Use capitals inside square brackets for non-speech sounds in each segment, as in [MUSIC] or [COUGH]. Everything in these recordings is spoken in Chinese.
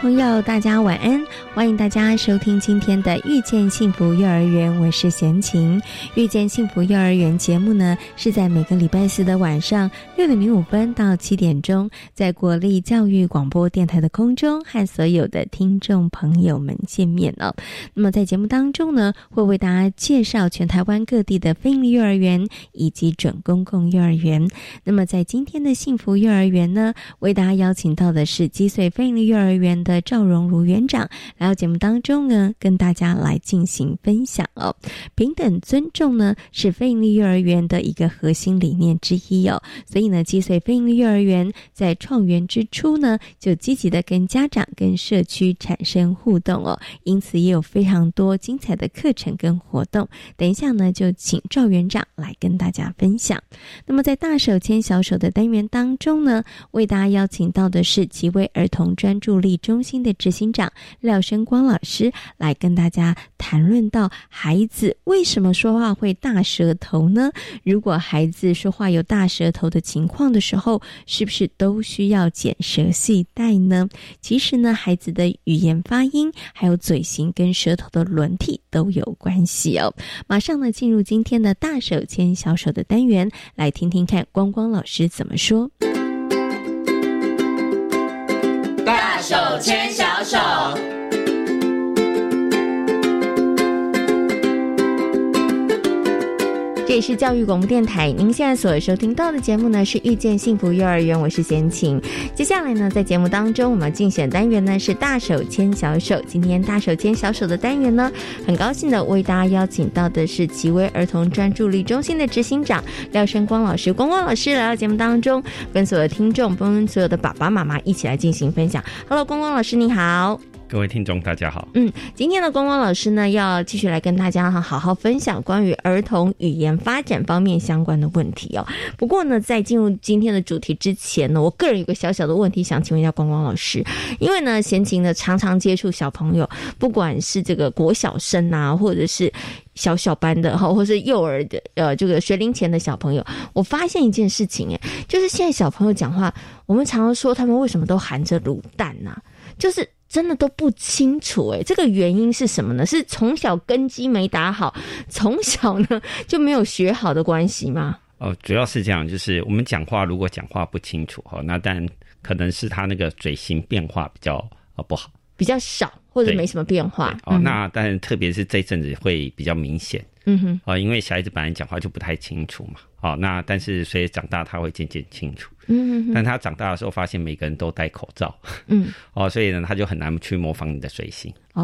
朋友，大家晚安！欢迎大家收听今天的《遇见幸福幼儿园》，我是贤琴。《遇见幸福幼儿园》节目呢，是在每个礼拜四的晚上六点零五分到七点钟，在国立教育广播电台的空中和所有的听众朋友们见面了。那么在节目当中呢，会为大家介绍全台湾各地的非营利幼儿园以及准公共幼儿园。那么在今天的幸福幼儿园呢，为大家邀请到的是积岁非营利幼儿园。的赵荣如园长来到节目当中呢，跟大家来进行分享哦。平等尊重呢是非营利幼儿园的一个核心理念之一哦。所以呢，积岁非营利幼儿园在创园之初呢，就积极的跟家长、跟社区产生互动哦。因此也有非常多精彩的课程跟活动。等一下呢，就请赵园长来跟大家分享。那么在大手牵小手的单元当中呢，为大家邀请到的是几位儿童专注力。中心的执行长廖生光老师来跟大家谈论到孩子为什么说话会大舌头呢？如果孩子说话有大舌头的情况的时候，是不是都需要剪舌系带呢？其实呢，孩子的语言发音还有嘴型跟舌头的轮替都有关系哦。马上呢，进入今天的大手牵小手的单元，来听听看光光老师怎么说。大手牵这里是教育广播电台，您现在所收听到的节目呢是遇见幸福幼儿园，我是贤琴。接下来呢，在节目当中，我们竞选单元呢是大手牵小手。今天大手牵小手的单元呢，很高兴的为大家邀请到的是奇威儿童专注力中心的执行长廖生光老师。光光老师来到节目当中，跟所有的听众，跟所有的爸爸妈妈一起来进行分享。Hello，光光老师你好。各位听众，大家好。嗯，今天的光光老师呢，要继续来跟大家哈好好分享关于儿童语言发展方面相关的问题哦。不过呢，在进入今天的主题之前呢，我个人有个小小的问题想请问一下光光老师，因为呢，闲情呢常常接触小朋友，不管是这个国小生啊，或者是小小班的哈，或是幼儿的呃这个学龄前的小朋友，我发现一件事情哎，就是现在小朋友讲话，我们常常说他们为什么都含着卤蛋呢？就是。真的都不清楚哎，这个原因是什么呢？是从小根基没打好，从小呢就没有学好的关系吗？哦，主要是这样，就是我们讲话如果讲话不清楚哈，那但可能是他那个嘴型变化比较呃不好，比较少或者没什么变化。哦。那但特别是这阵子会比较明显，嗯哼，哦，因为小孩子本来讲话就不太清楚嘛，哦，那但是随着长大他会渐渐清楚。嗯哼，但他长大的时候发现每个人都戴口罩，嗯，[LAUGHS] 哦，所以呢，他就很难去模仿你的嘴型。哦，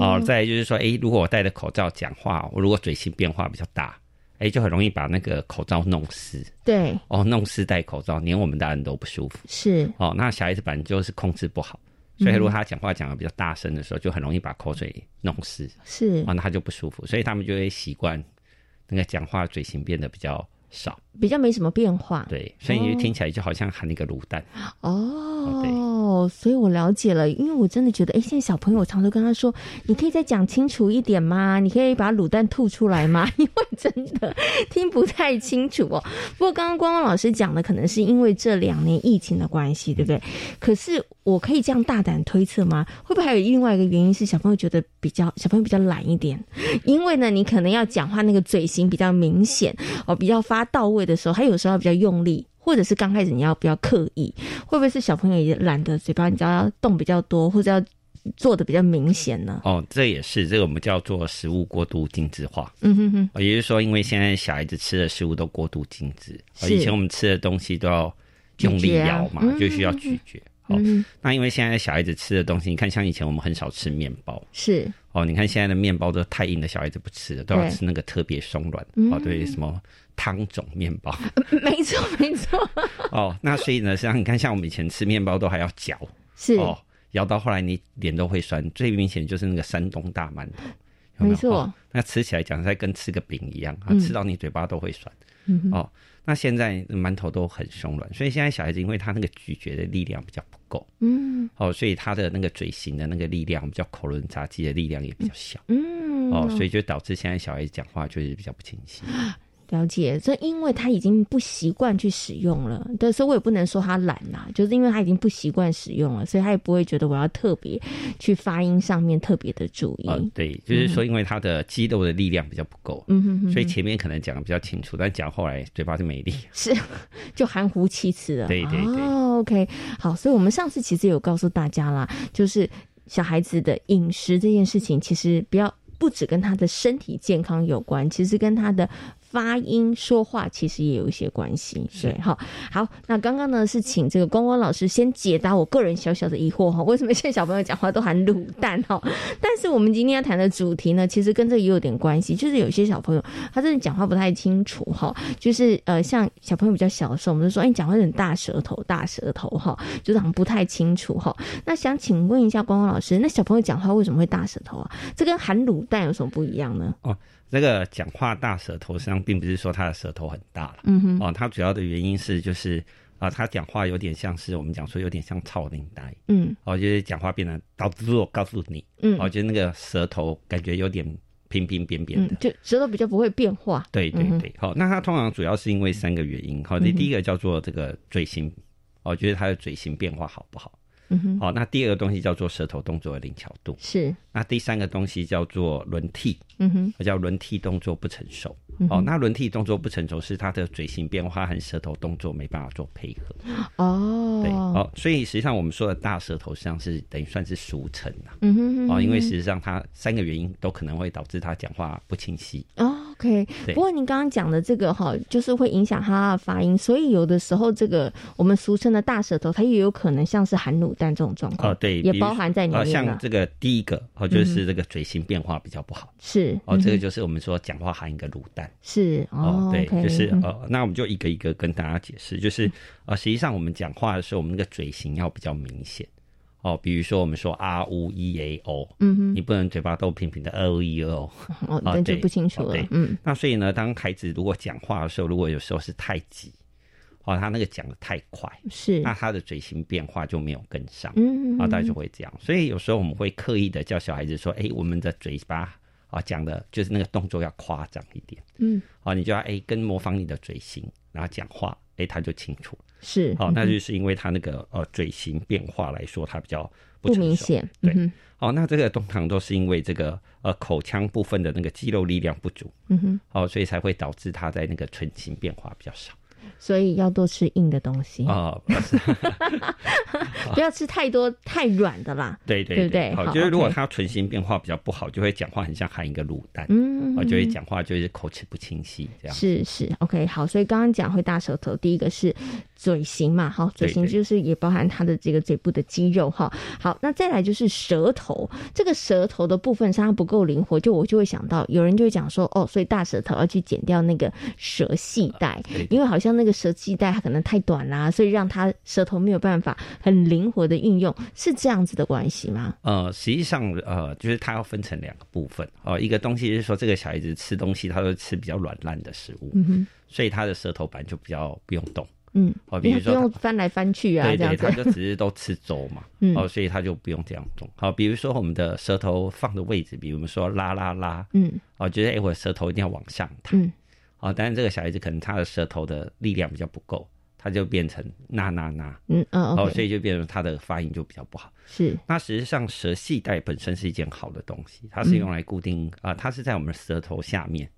哦，再就是说，哎，如果我戴着口罩讲话，我如果嘴型变化比较大，哎，就很容易把那个口罩弄湿。对，哦，弄湿戴口罩，连我们大人都不舒服。是，哦，那小孩子本来就是控制不好，所以如果他讲话讲的比较大声的时候，就很容易把口水弄湿。是，哦，那他就不舒服，所以他们就会习惯那个讲话嘴型变得比较。少，比较没什么变化，对，所以你就听起来就好像含一个卤蛋哦，所以我了解了，因为我真的觉得，哎，现在小朋友我常常跟他说，你可以再讲清楚一点吗？你可以把卤蛋吐出来吗？[LAUGHS] 因为真的听不太清楚哦。不过刚刚光光老师讲的，可能是因为这两年疫情的关系，对不对？可是我可以这样大胆推测吗？会不会还有另外一个原因是小朋友觉得比较小朋友比较懒一点？因为呢，你可能要讲话那个嘴型比较明显哦，比较发。到位的时候，他有时候比较用力，或者是刚开始你要比较刻意，会不会是小朋友也懒得嘴巴，你知道要动比较多，或者要做的比较明显呢？哦，这也是这个我们叫做食物过度精致化。嗯哼哼，也就是说，因为现在小孩子吃的食物都过度精致，以前我们吃的东西都要用力咬嘛，就需要咀嚼。哦，那因为现在小孩子吃的东西，你看像以前我们很少吃面包，是哦，你看现在的面包都太硬的，小孩子不吃的，都要吃那个特别松软。哦，对，什么汤种面包？[LAUGHS] 没错，没错。[LAUGHS] 哦，那所以呢，像你看，像我们以前吃面包都还要嚼，是哦，咬到后来你脸都会酸。最明显就是那个山东大馒头，没错。那吃起来讲在跟吃个饼一样，啊，吃到你嘴巴都会酸。哦，那现在馒头都很松软，所以现在小孩子因为他那个咀嚼的力量比较不够，嗯，哦，所以他的那个嘴型的那个力量，比较口轮匝肌的力量也比较小，嗯，哦，所以就导致现在小孩子讲话就是比较不清晰。[GASPS] 了解，这因为他已经不习惯去使用了，对，所以我也不能说他懒呐，就是因为他已经不习惯使用了，所以他也不会觉得我要特别去发音上面特别的注意。对，就是说因为他的肌肉的力量比较不够，嗯哼，所以前面可能讲的比较清楚，但讲后来嘴巴就没力，是 [LAUGHS] 就含糊其辞了。对对对，OK，好，所以我们上次其实有告诉大家啦，就是小孩子的饮食这件事情，其实不要不只跟他的身体健康有关，其实跟他的。发音说话其实也有一些关系，是哈。好，那刚刚呢是请这个光光老师先解答我个人小小的疑惑哈，为什么现在小朋友讲话都含卤蛋哈？[LAUGHS] 但是我们今天要谈的主题呢，其实跟这个也有点关系，就是有些小朋友他真的讲话不太清楚哈，就是呃像小朋友比较小的时候，我们就说哎，你讲话有点大舌头，大舌头哈，就是好像不太清楚哈。那想请问一下光光老师，那小朋友讲话为什么会大舌头啊？这跟含卤蛋有什么不一样呢？哦。这个讲话大舌头，实际上并不是说他的舌头很大了，嗯哼，哦，他主要的原因是就是啊，他讲话有点像是我们讲说有点像超领带，嗯，哦，就是讲话变得导致我告诉你，嗯，哦，就那个舌头感觉有点平平扁扁的，就舌头比较不会变化，对对对，好，那他通常主要是因为三个原因，好，这第一个叫做这个嘴型，哦，觉得他的嘴型变化好不好？嗯哼，好，那第二个东西叫做舌头动作的灵巧度，是。那第三个东西叫做轮替，嗯哼，叫轮替动作不成熟。哦，那轮替动作不成熟是他的嘴型变化和舌头动作没办法做配合。哦，对，哦，所以实际上我们说的大舌头实际上是等于算是俗称啊。嗯哼，哦，因为实际上它三个原因都可能会导致他讲话不清晰。哦，OK。不过您刚刚讲的这个哈，就是会影响他的发音，所以有的时候这个我们俗称的大舌头，它也有可能像是含卤蛋这种状况。哦，对，也包含在里面像这个第一个哦。就是这个嘴型变化比较不好，是哦，这个就是我们说讲话含一个卤蛋，是哦，对，就是呃，那我们就一个一个跟大家解释，就是呃，实际上我们讲话的时候，我们那个嘴型要比较明显哦，比如说我们说 R U E A O，嗯哼，你不能嘴巴都平平的 o e o，哦，[LAUGHS] 那就不清楚了，嗯，那所以呢，当孩子如果讲话的时候，如果有时候是太急。哦，他那个讲的太快，是，那他的嘴型变化就没有跟上，嗯，啊，大家就会这样。所以有时候我们会刻意的叫小孩子说，哎，我们的嘴巴啊讲的就是那个动作要夸张一点，嗯，啊，你就要哎跟模仿你的嘴型，然后讲话，哎，他就清楚是，好，那就是因为他那个呃嘴型变化来说，他比较不明显，对，好，那这个通常都是因为这个呃口腔部分的那个肌肉力量不足，嗯哼，哦，所以才会导致他在那个唇形变化比较少。所以要多吃硬的东西。啊，[LAUGHS] 不要吃太多太软的啦。[LAUGHS] 对对对对，好，就是如果他唇形变化比较不好，就会讲话很像含一个卤蛋，嗯，就会讲话就是口齿不清晰这样。是是，OK，好，所以刚刚讲会大舌头，第一个是嘴型嘛，好，嘴型就是也包含他的这个嘴部的肌肉哈。好，那再来就是舌头，这个舌头的部分是它不够灵活，就我就会想到有人就会讲说，哦，所以大舌头要去剪掉那个舌系带，因为好像那个。舌系带它可能太短啦，所以让他舌头没有办法很灵活的运用，是这样子的关系吗？呃，实际上呃，就是它要分成两个部分哦。一个东西是说，这个小孩子吃东西，他会吃比较软烂的食物，嗯哼，所以他的舌头板就比较不用动，嗯，哦，比如说不用翻来翻去啊，这样子，他就只是都吃粥嘛，[LAUGHS] 哦，所以他就不用这样动。好，比如说我们的舌头放的位置，比如我们说拉拉拉，嗯，哦，觉得哎，我的舌头一定要往上抬。哦，但是这个小孩子可能他的舌头的力量比较不够，他就变成那那那，嗯嗯，哦，所以就变成他的发音就比较不好。是，那实际上舌系带本身是一件好的东西，它是用来固定啊，它是在我们舌头下面，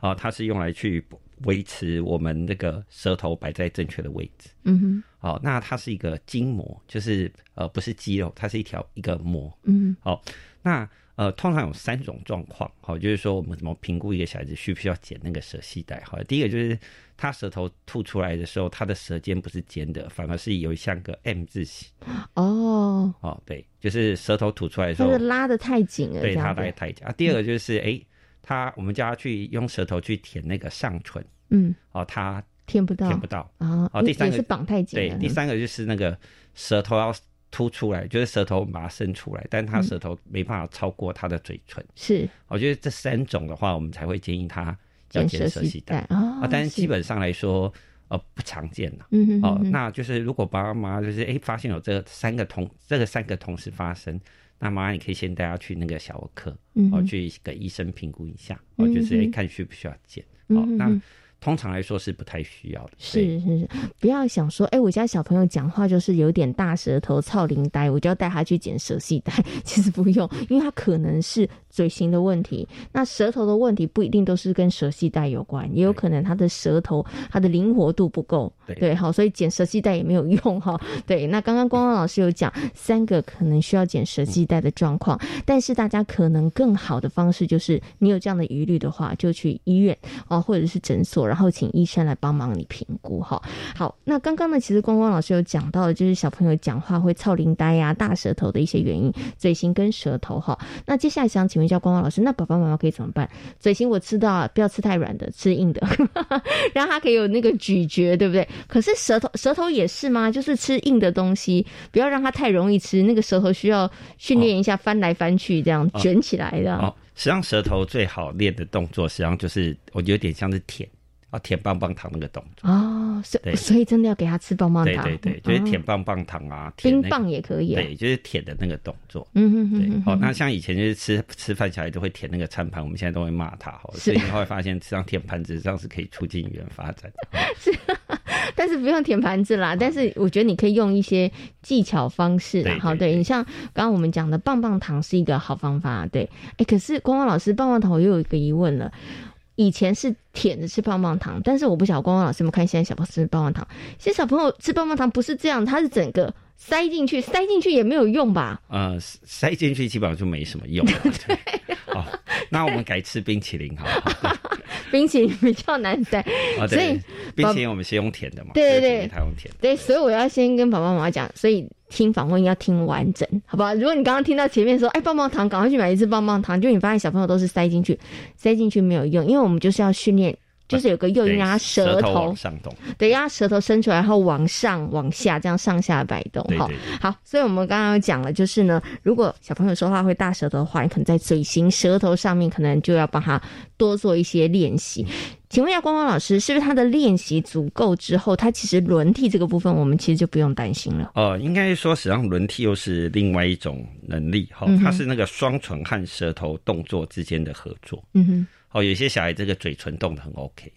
哦，它是用来去维持我们那个舌头摆在正确的位置。嗯哼，哦，那它是一个筋膜，就是呃不是肌肉，它是一条一个膜。嗯，好，那呃，通常有三种状况，好，就是说我们怎么评估一个小孩子需不需要剪那个舌系带？好，第一个就是他舌头吐出来的时候，他的舌尖不是尖的，反而是有像个 M 字形。哦哦，对，就是舌头吐出来的时候，就是拉的太紧了，对，他拉太紧。啊，第二个就是哎，他我们叫他去用舌头去舔那个上唇，嗯，哦，他舔不到，舔不到啊。哦，第三个是绑太紧，对，第三个就是那个舌头要。凸出来就是舌头把它伸出来，但他舌头没办法超过他的嘴唇。是，我觉得这三种的话，我们才会建议他要剪舌系带啊。但是基本上来说，呃，不常见了。嗯哦，那就是如果爸爸妈妈就是哎发现有这三个同这个三个同时发生，那妈妈你可以先带他去那个小儿科，哦，去给医生评估一下，哦，就是哎看需不需要剪。好，那。通常来说是不太需要的，是是是，不要想说，哎，我家小朋友讲话就是有点大舌头、操灵呆，我就要带他去剪舌系带。[LAUGHS] 其实不用，因为他可能是嘴型的问题，那舌头的问题不一定都是跟舌系带有关，也有可能他的舌头他的灵活度不够，对，好，所以剪舌系带也没有用哈。对，那刚刚光光老师有讲三个可能需要剪舌系带的状况，但是大家可能更好的方式就是，你有这样的疑虑的话，就去医院啊，或者是诊所。然后请医生来帮忙你评估哈。好，那刚刚呢，其实光光老师有讲到的，就是小朋友讲话会操灵呆呀、大舌头的一些原因，嘴型跟舌头哈。那接下来想请问一下光光老师，那爸爸妈妈可以怎么办？嘴型我知道啊，不要吃太软的，吃硬的，[LAUGHS] 让他可以有那个咀嚼，对不对？可是舌头舌头也是吗？就是吃硬的东西，不要让他太容易吃，那个舌头需要训练一下，翻来翻去这样卷起来的。哦实际上舌头最好练的动作，实际上就是我有点像是舔。啊，舔棒棒糖那个动作。哦，所以所以真的要给他吃棒棒糖，对对对，就是舔棒棒糖啊，冰棒也可以，对，就是舔的那个动作，嗯嗯嗯，对，好，那像以前就是吃吃饭，小孩都会舔那个餐盘，我们现在都会骂他，哈，所以你会发现这样舔盘子这样是可以促进语言发展，[LAUGHS] 是，但是不用舔盘子啦，但是我觉得你可以用一些技巧方式，好，对你像刚刚我们讲的棒棒糖是一个好方法，对，哎，可是光光老师棒棒糖我又有一个疑问了。以前是舔着吃棒棒糖，但是我不晓得光光老师有没有看现在小朋友吃棒棒糖。现在小朋友吃棒棒糖不是这样，它是整个塞进去，塞进去也没有用吧？呃，塞进去基本上就没什么用。[LAUGHS] 对，好，那我们改吃冰淇淋好不好？[LAUGHS] 冰淇淋比较难塞，所以冰淇淋我们先用甜的嘛。对对对，他用甜。对，所以我要先跟爸爸妈妈讲，所以。听访问要听完整，好不好？如果你刚刚听到前面说，哎，棒棒糖，赶快去买一次棒棒糖，就你发现小朋友都是塞进去，塞进去没有用，因为我们就是要训练。就是有个诱因，让他舌头上动，对，让他舌头伸出来，然后往上、往下这样上下摆动。哈，好，所以我们刚刚讲了，就是呢，如果小朋友说话会大舌头的话，你可能在嘴型、舌头上面，可能就要帮他多做一些练习。请问一下，光光老师，是不是他的练习足够之后，他其实轮替这个部分，我们其实就不用担心了？哦，应该说，实际上轮替又是另外一种能力，哈，它是那个双唇和舌头动作之间的合作。嗯哼。哦，有些小孩这个嘴唇动的很 OK，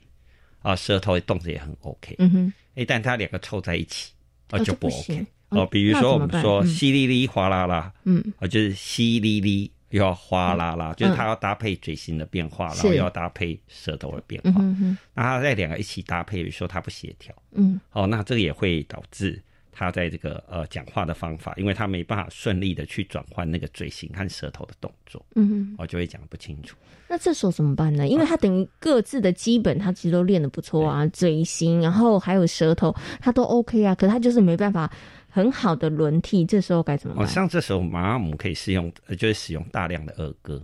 啊，舌头动的也很 OK，嗯哼，哎，但他两个凑在一起，啊，就不 OK。哦，比如说我们说淅沥沥哗啦啦，嗯，啊，就是淅沥沥又要哗啦啦，就是它要搭配嘴型的变化，然后又要搭配舌头的变化，嗯哼那它在两个一起搭配，比如说它不协调，嗯，哦，那这个也会导致。他在这个呃讲话的方法，因为他没办法顺利的去转换那个嘴型和舌头的动作，嗯，我就会讲不清楚。那这时候怎么办呢？因为他等于各自的基本，他其实都练的不错啊，嘴型，然后还有舌头，他都 OK 啊。可他就是没办法很好的轮替，这时候该怎么办？像这时候，马姆可以使用，就是使用大量的儿歌，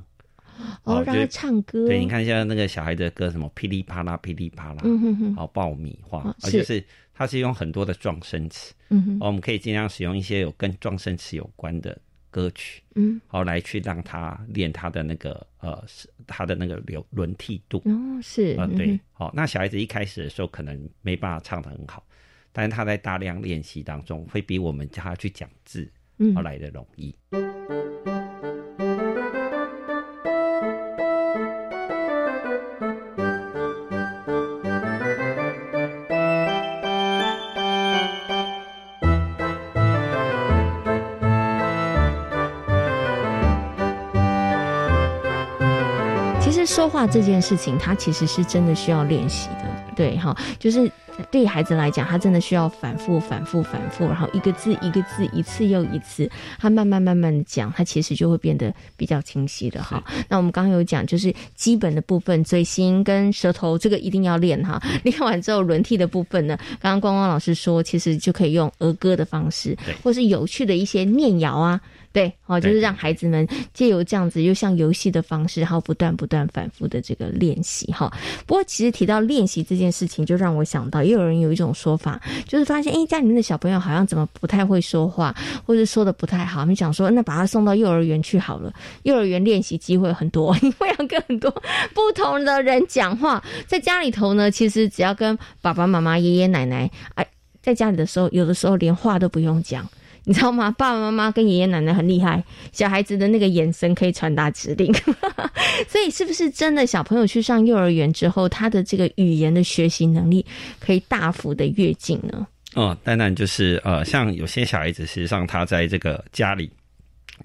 哦，让他唱歌。对，你看一下那个小孩的歌，什么噼里啪啦，噼里啪啦，嗯哼哼，好爆米花，而且是。它是用很多的撞声词，嗯哼，我们可以尽量使用一些有跟撞声词有关的歌曲，嗯，好来去让他练他的那个呃，他的那个流轮替度，哦，是，呃，对，好，那小孩子一开始的时候可能没办法唱的很好，但是他在大量练习当中，会比我们叫他去讲字，嗯，来的容易。说话这件事情，他其实是真的需要练习的。对哈，就是对孩子来讲，他真的需要反复、反复、反复，然后一个字一个字，一次又一次，他慢慢慢慢的讲，他其实就会变得比较清晰的哈。那我们刚刚有讲，就是基本的部分，嘴型跟舌头这个一定要练哈。练完之后，轮替的部分呢，刚刚光光老师说，其实就可以用儿歌的方式，或是有趣的一些念谣啊。对，哦，就是让孩子们借由这样子，又像游戏的方式，然后不断不断反复的这个练习哈。不过，其实提到练习这件事情，就让我想到，也有人有一种说法，就是发现，哎，家里面的小朋友好像怎么不太会说话，或者说的不太好，你想说，那把他送到幼儿园去好了，幼儿园练习机会很多，[LAUGHS] 因为要跟很多不同的人讲话。在家里头呢，其实只要跟爸爸妈妈、爷爷奶奶，哎，在家里的时候，有的时候连话都不用讲。你知道吗？爸爸妈妈跟爷爷奶奶很厉害，小孩子的那个眼神可以传达指令。[LAUGHS] 所以，是不是真的小朋友去上幼儿园之后，他的这个语言的学习能力可以大幅的跃进呢？哦，当然就是呃，像有些小孩子，实际上他在这个家里。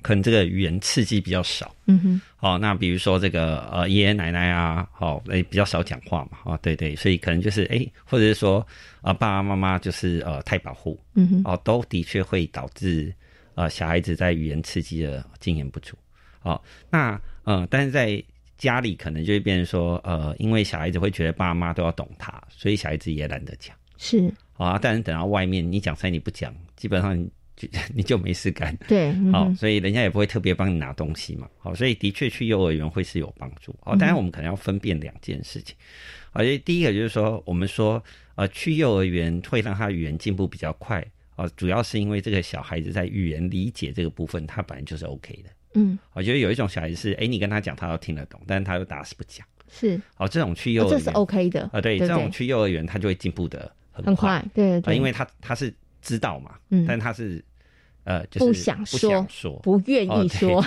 可能这个语言刺激比较少，嗯哼，哦，那比如说这个呃爷爷奶奶啊，好，诶比较少讲话嘛，啊，对对，所以可能就是诶，或者是说啊爸爸妈妈就是呃太保护，嗯哼，哦，都的确会导致呃小孩子在语言刺激的经验不足，哦，那呃但是在家里可能就会变成说呃，因为小孩子会觉得爸妈都要懂他，所以小孩子也懒得讲，是啊，但是等到外面你讲出来你不讲，基本上。就 [LAUGHS] 你就没事干，对，好，所以人家也不会特别帮你拿东西嘛，好，所以的确去幼儿园会是有帮助，好，当然我们可能要分辨两件事情，而且第一个就是说，我们说，呃，去幼儿园会让他语言进步比较快，啊，主要是因为这个小孩子在语言理解这个部分，他本来就是 OK 的，嗯，我觉得有一种小孩子是，哎，你跟他讲，他都听得懂，但是他又打死不讲，是，好，这种去幼儿园这是 OK 的，啊，对，这种去幼儿园他就会进步的很快，对，啊，因为他他是知道嘛，嗯，但他是。呃，就是不想说，说不愿意说。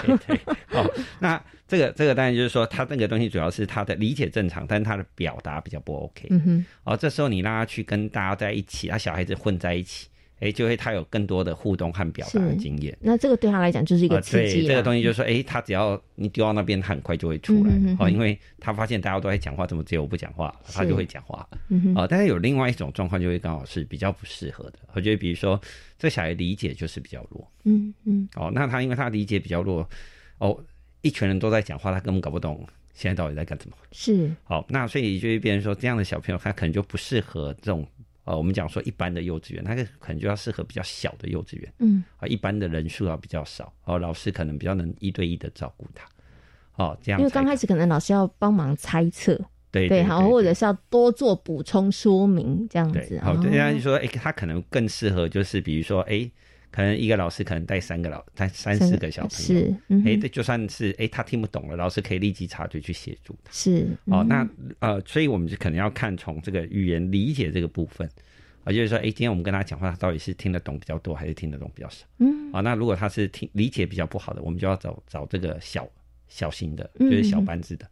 哦，[LAUGHS] 那这个这个当然就是说，他那个东西主要是他的理解正常，但是他的表达比较不 OK。嗯哼。哦，这时候你让他去跟大家在一起，他小孩子混在一起。哎，就会他有更多的互动和表达的经验。那这个对他来讲就是一个刺激。对，这个东西就是说，哎，他只要你丢到那边，他很快就会出来。哦，因为他发现大家都在讲话，怎么只有我不讲话？他就会讲话。哦，但是有另外一种状况，就会刚好是比较不适合的。我觉得，比如说，这小孩理解就是比较弱。嗯嗯。哦，那他因为他理解比较弱，哦，一群人都在讲话，他根本搞不懂现在到底在干什么。是。好，那所以就会变成说，这样的小朋友他可能就不适合这种。呃，我们讲说一般的幼稚园，它可能就要适合比较小的幼稚园，嗯，啊，一般的人数要比较少，哦，老师可能比较能一对一的照顾他，哦，这样。因为刚开始可能老师要帮忙猜测，对对，好，或者是要多做补充说明这样子。好，对，家就说，哎，他可能更适合，就是比如说，哎，可能一个老师可能带三个老带三四个小朋友，是，哎，这就算是哎他听不懂了，老师可以立即插嘴去协助他。是，哦，那呃，所以我们就可能要看从这个语言理解这个部分。啊，就是说，哎，今天我们跟他讲话，他到底是听得懂比较多，还是听得懂比较少？嗯，啊，那如果他是听理解比较不好的，我们就要找找这个小小型的，就是小班制的。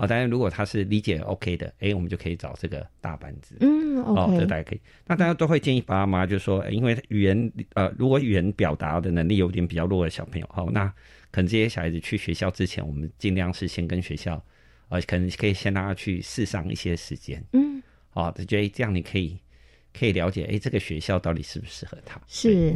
啊，当然，如果他是理解 OK 的，哎，我们就可以找这个大班子。嗯，OK，这大家可以。那大家都会建议爸爸妈妈，就说，因为语言呃，如果语言表达的能力有点比较弱的小朋友，哦，那可能这些小孩子去学校之前，我们尽量是先跟学校，呃，可能可以先让他去试上一些时间。嗯，哦，他觉得这样你可以。可以了解，哎，这个学校到底适不适合他？是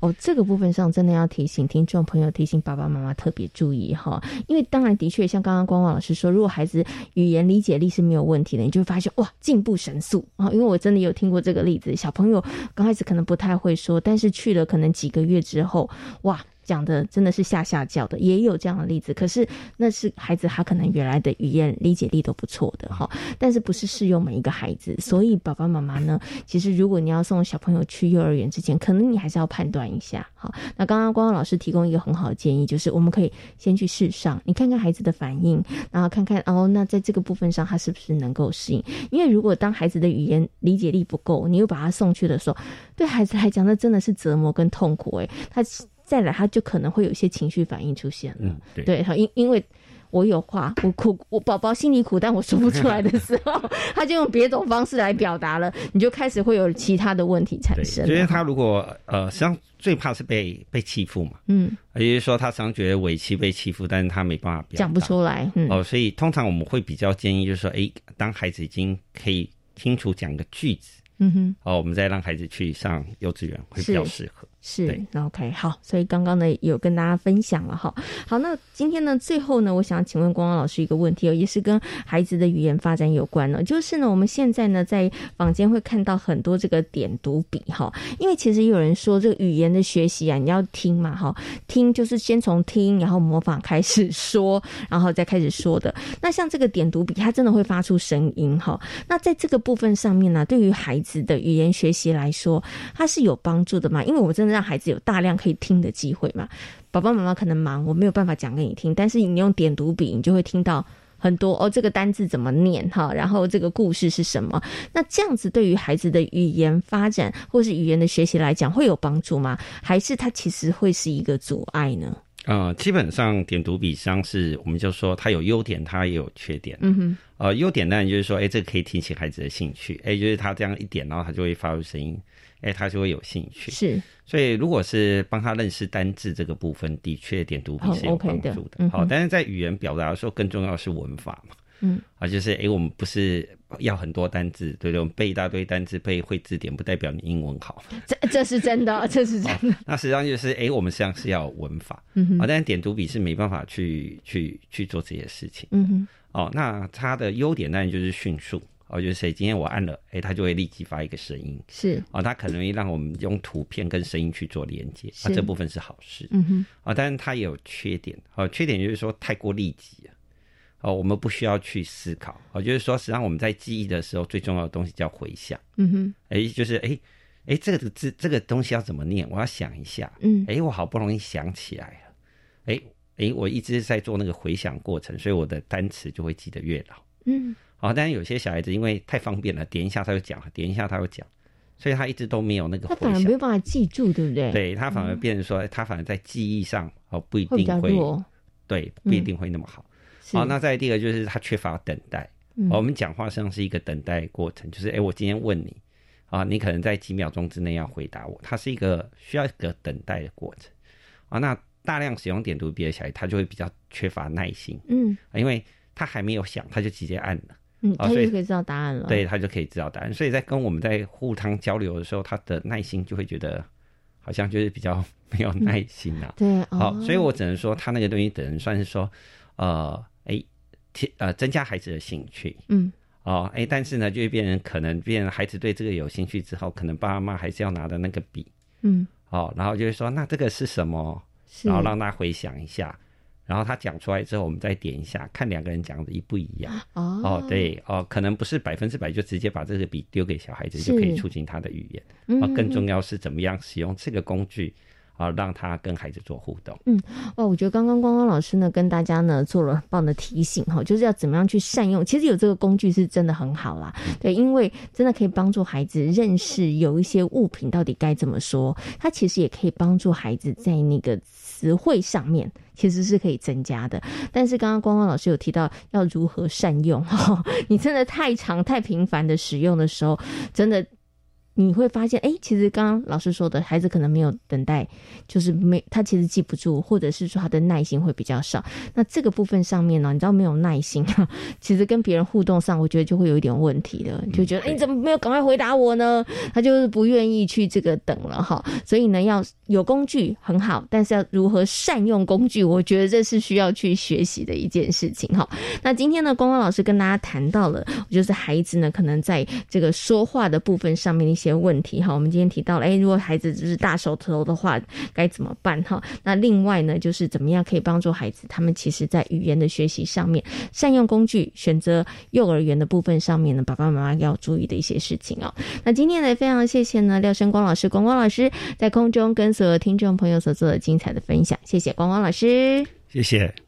哦，这个部分上真的要提醒听众朋友，提醒爸爸妈妈特别注意哈。因为当然的确，像刚刚光光老师说，如果孩子语言理解力是没有问题的，你就会发现哇，进步神速啊。因为我真的有听过这个例子，小朋友刚开始可能不太会说，但是去了可能几个月之后，哇。讲的真的是下下叫的，也有这样的例子。可是那是孩子他可能原来的语言理解力都不错的哈，但是不是适用每一个孩子。所以爸爸妈妈呢，其实如果你要送小朋友去幼儿园之前，可能你还是要判断一下。好，那刚刚光光老师提供一个很好的建议，就是我们可以先去试上，你看看孩子的反应，然后看看哦，那在这个部分上他是不是能够适应？因为如果当孩子的语言理解力不够，你又把他送去的时候，对孩子来讲，那真的是折磨跟痛苦。诶，他。再来，他就可能会有一些情绪反应出现了。嗯，对，他，因因为我有话，我苦，我宝宝心里苦，但我说不出来的时候，[LAUGHS] 他就用别种方式来表达了，你就开始会有其他的问题产生。因为他如果呃，实际上最怕是被被欺负嘛，嗯，也就是说他常觉得委屈被欺负，但是他没办法讲不出来。哦，所以通常我们会比较建议，就是说，哎，当孩子已经可以。清楚讲个句子，嗯哼，哦，我们再让孩子去上幼稚园会比较适合。是，OK，好，所以刚刚呢有跟大家分享了哈。好，那今天呢最后呢，我想请问光光老师一个问题哦，也是跟孩子的语言发展有关呢。就是呢，我们现在呢在坊间会看到很多这个点读笔哈，因为其实有人说这个语言的学习啊，你要听嘛哈，听就是先从听，然后模仿开始说，然后再开始说的。那像这个点读笔，它真的会发出声音哈。那在这个部分上面呢，对于孩子的语言学习来说，它是有帮助的嘛？因为我真的。让孩子有大量可以听的机会嘛？爸爸妈妈可能忙，我没有办法讲给你听，但是你用点读笔，你就会听到很多哦。这个单字怎么念哈？然后这个故事是什么？那这样子对于孩子的语言发展或是语言的学习来讲，会有帮助吗？还是它其实会是一个阻碍呢？呃，基本上点读笔上是，我们就说它有优点，它也有缺点。嗯哼，呃，优点当然就是说，哎，这个可以提起孩子的兴趣，哎，就是他这样一点，然后他就会发出声音。哎，他就会有兴趣。是，所以如果是帮他认识单字这个部分，的确点读笔是有帮助的。好，但是在语言表达的时候，更重要是文法嘛。嗯，啊，就是哎，我们不是要很多单字，对对？我们背一大堆单字，背会字典，不代表你英文好。这这是真的，[LAUGHS] 这是真的。那实际上就是哎，我们实际上是要文法。嗯哼。啊，但是点读笔是没办法去去去做这些事情。嗯哼。哦，那它的优点当然就是迅速。哦，就是谁今天我按了，哎，它就会立即发一个声音，是。哦，它可能会让我们用图片跟声音去做连接，啊，这部分是好事，嗯哼，啊，但是它也有缺点，哦，缺点就是说太过立即了，哦，我们不需要去思考，哦，就是说实际上我们在记忆的时候，最重要的东西叫回想，嗯哼，哎，就是哎，哎，这个字这个东西要怎么念，我要想一下，嗯，哎，我好不容易想起来了，哎，哎，我一直在做那个回想过程，所以我的单词就会记得越牢，嗯。哦，但是有些小孩子因为太方便了，点一下他就讲，点一下他就讲，所以他一直都没有那个。他反而没有办法记住，对不对？对他反而变成说，他反而在记忆上哦不一定会，对不一定会那么好。好，那再第二个就是他缺乏等待。我们讲话上是一个等待过程，就是哎，我今天问你啊，你可能在几秒钟之内要回答我，它是一个需要一个等待的过程。啊，那大量使用点读笔的小孩，他就会比较缺乏耐心。嗯，因为他还没有想，他就直接按了。嗯，他就可以知道答案了。对他就可以知道答案，所以在跟我们在互相交流的时候，他的耐心就会觉得好像就是比较没有耐心啊。[LAUGHS] 对，好，所以我只能说他那个东西只能算是说，呃，哎，呃，增加孩子的兴趣。嗯，哦，哎，但是呢，就会变成可能变成孩子对这个有兴趣之后，可能爸爸妈妈还是要拿的那个笔。嗯，哦，然后就会说，那这个是什么？然后让他回想一下。然后他讲出来之后，我们再点一下，看两个人讲的一不一样。哦，对，哦，可能不是百分之百就直接把这个笔丢给小孩子就可以促进他的语言。哦，更重要是怎么样使用这个工具。啊，让他跟孩子做互动。嗯，哇，我觉得刚刚光光老师呢跟大家呢做了很棒的提醒哈，就是要怎么样去善用。其实有这个工具是真的很好啦，对，因为真的可以帮助孩子认识有一些物品到底该怎么说。它其实也可以帮助孩子在那个词汇上面其实是可以增加的。但是刚刚光光老师有提到要如何善用哈，你真的太长太频繁的使用的时候，真的。你会发现，哎，其实刚刚老师说的，孩子可能没有等待，就是没他其实记不住，或者是说他的耐心会比较少。那这个部分上面呢，你知道没有耐心，[LAUGHS] 其实跟别人互动上，我觉得就会有一点问题的，就觉得哎你怎么没有赶快回答我呢？他就是不愿意去这个等了哈。所以呢，要有工具很好，但是要如何善用工具，我觉得这是需要去学习的一件事情哈。那今天呢，光光老师跟大家谈到了，就是孩子呢，可能在这个说话的部分上面一些。些问题哈，我们今天提到了，哎，如果孩子就是大手头的话，该怎么办哈？那另外呢，就是怎么样可以帮助孩子，他们其实在语言的学习上面，善用工具，选择幼儿园的部分上面呢，爸爸妈妈要注意的一些事情哦。那今天呢，非常谢谢呢廖生光老师，光光老师在空中跟所有听众朋友所做的精彩的分享，谢谢光光老师，谢谢。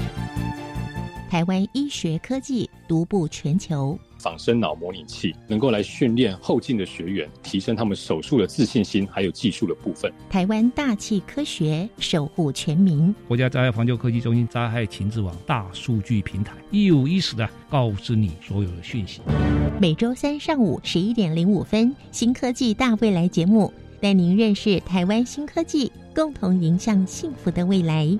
台湾医学科技独步全球，仿生脑模拟器能够来训练后进的学员，提升他们手术的自信心，还有技术的部分。台湾大气科学守护全民，国家灾害防救科技中心灾害情报网大数据平台，一五一十的告知你所有的讯息。每周三上午十一点零五分，新科技大未来节目带您认识台湾新科技，共同迎向幸福的未来。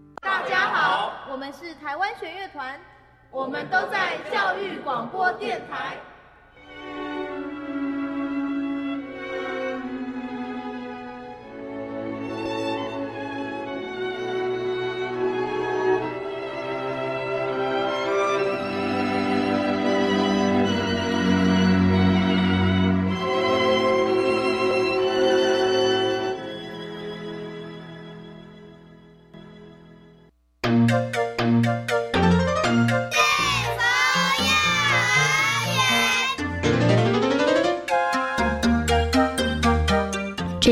台湾弦乐团，我们都在教育广播电台。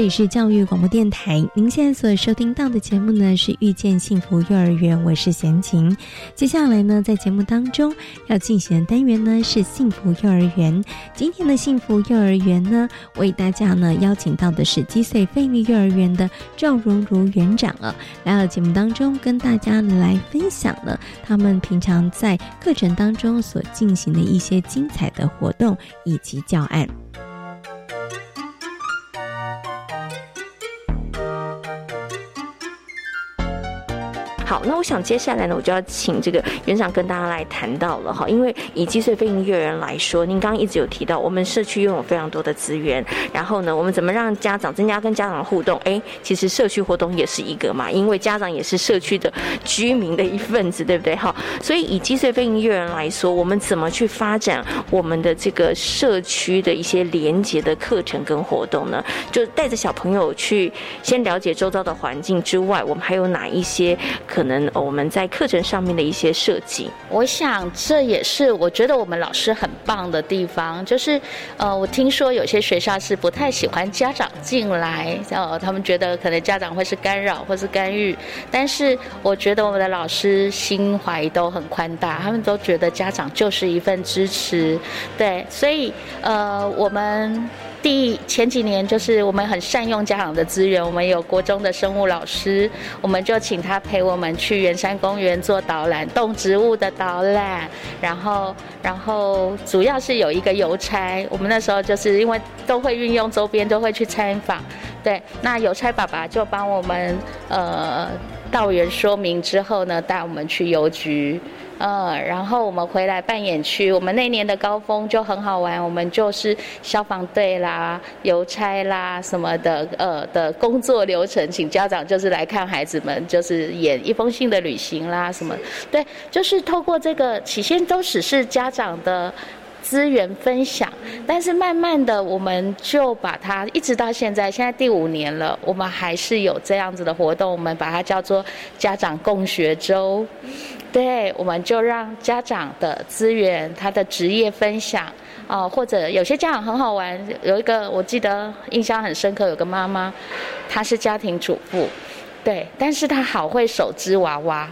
是教育广播电台，您现在所收听到的节目呢是《遇见幸福幼儿园》，我是贤琴。接下来呢，在节目当中要进行的单元呢是幸福幼儿园。今天的幸福幼儿园呢，为大家呢邀请到的是积岁费力幼儿园的赵荣如园长啊，来到节目当中跟大家来分享了他们平常在课程当中所进行的一些精彩的活动以及教案。好，那我想接下来呢，我就要请这个园长跟大家来谈到了哈，因为以积岁飞行幼儿园来说，您刚刚一直有提到，我们社区拥有非常多的资源，然后呢，我们怎么让家长增加跟家长的互动？哎，其实社区活动也是一个嘛，因为家长也是社区的居民的一份子，对不对？哈，所以以积岁飞行幼儿园来说，我们怎么去发展我们的这个社区的一些连接的课程跟活动呢？就带着小朋友去先了解周遭的环境之外，我们还有哪一些？可能我们在课程上面的一些设计，我想这也是我觉得我们老师很棒的地方，就是呃，我听说有些学校是不太喜欢家长进来，呃，他们觉得可能家长会是干扰或是干预，但是我觉得我们的老师心怀都很宽大，他们都觉得家长就是一份支持，对，所以呃，我们。第前几年就是我们很善用家长的资源，我们有国中的生物老师，我们就请他陪我们去圆山公园做导览，动植物的导览，然后然后主要是有一个邮差，我们那时候就是因为都会运用周边都会去参访，对，那邮差爸爸就帮我们呃道园说明之后呢，带我们去邮局。嗯，然后我们回来扮演区，我们那年的高峰就很好玩，我们就是消防队啦、邮差啦什么的，呃的工作流程，请家长就是来看孩子们，就是演一封信的旅行啦什么，对，就是透过这个，起先都只是家长的资源分享，但是慢慢的我们就把它一直到现在，现在第五年了，我们还是有这样子的活动，我们把它叫做家长共学周。对，我们就让家长的资源、他的职业分享，啊，或者有些家长很好玩，有一个我记得印象很深刻，有个妈妈，她是家庭主妇，对，但是她好会手织娃娃，